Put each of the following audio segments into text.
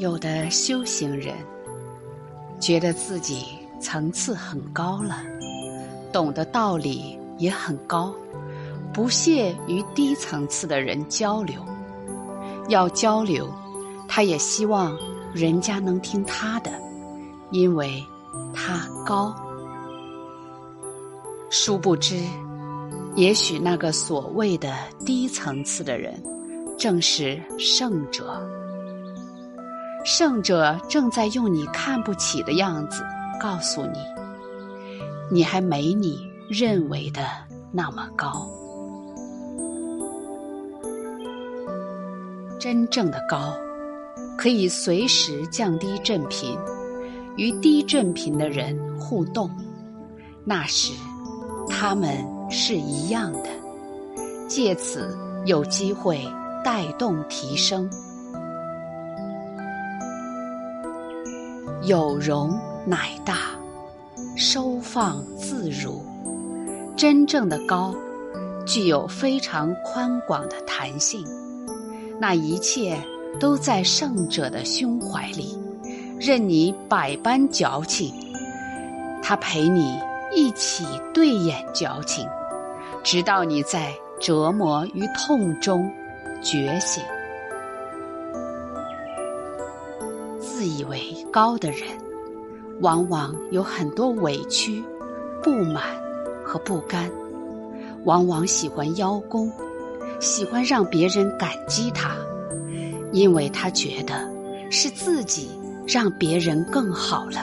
有的修行人觉得自己层次很高了，懂的道理也很高，不屑与低层次的人交流。要交流，他也希望人家能听他的，因为他高。殊不知，也许那个所谓的低层次的人，正是圣者。圣者正在用你看不起的样子告诉你，你还没你认为的那么高。真正的高，可以随时降低振频，与低振频的人互动。那时，他们是一样的，借此有机会带动提升。有容乃大，收放自如。真正的高，具有非常宽广的弹性。那一切都在圣者的胸怀里，任你百般矫情，他陪你一起对眼矫情，直到你在折磨与痛中觉醒。自以为高的人，往往有很多委屈、不满和不甘，往往喜欢邀功，喜欢让别人感激他，因为他觉得是自己让别人更好了。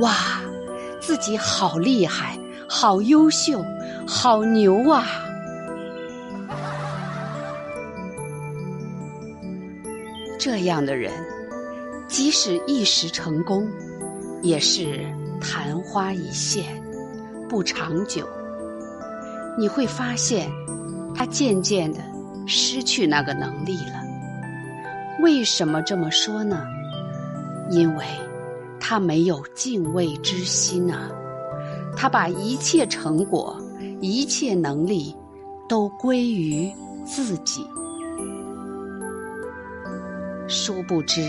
哇，自己好厉害，好优秀，好牛啊！这样的人。即使一时成功，也是昙花一现，不长久。你会发现，他渐渐的失去那个能力了。为什么这么说呢？因为他没有敬畏之心啊！他把一切成果、一切能力都归于自己，殊不知。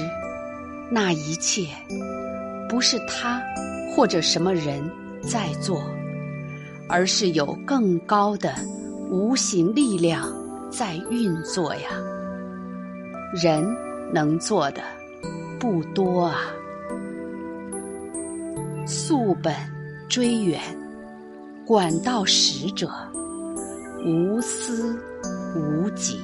那一切不是他或者什么人在做，而是有更高的无形力量在运作呀。人能做的不多啊。溯本追源，管道使者，无私无己。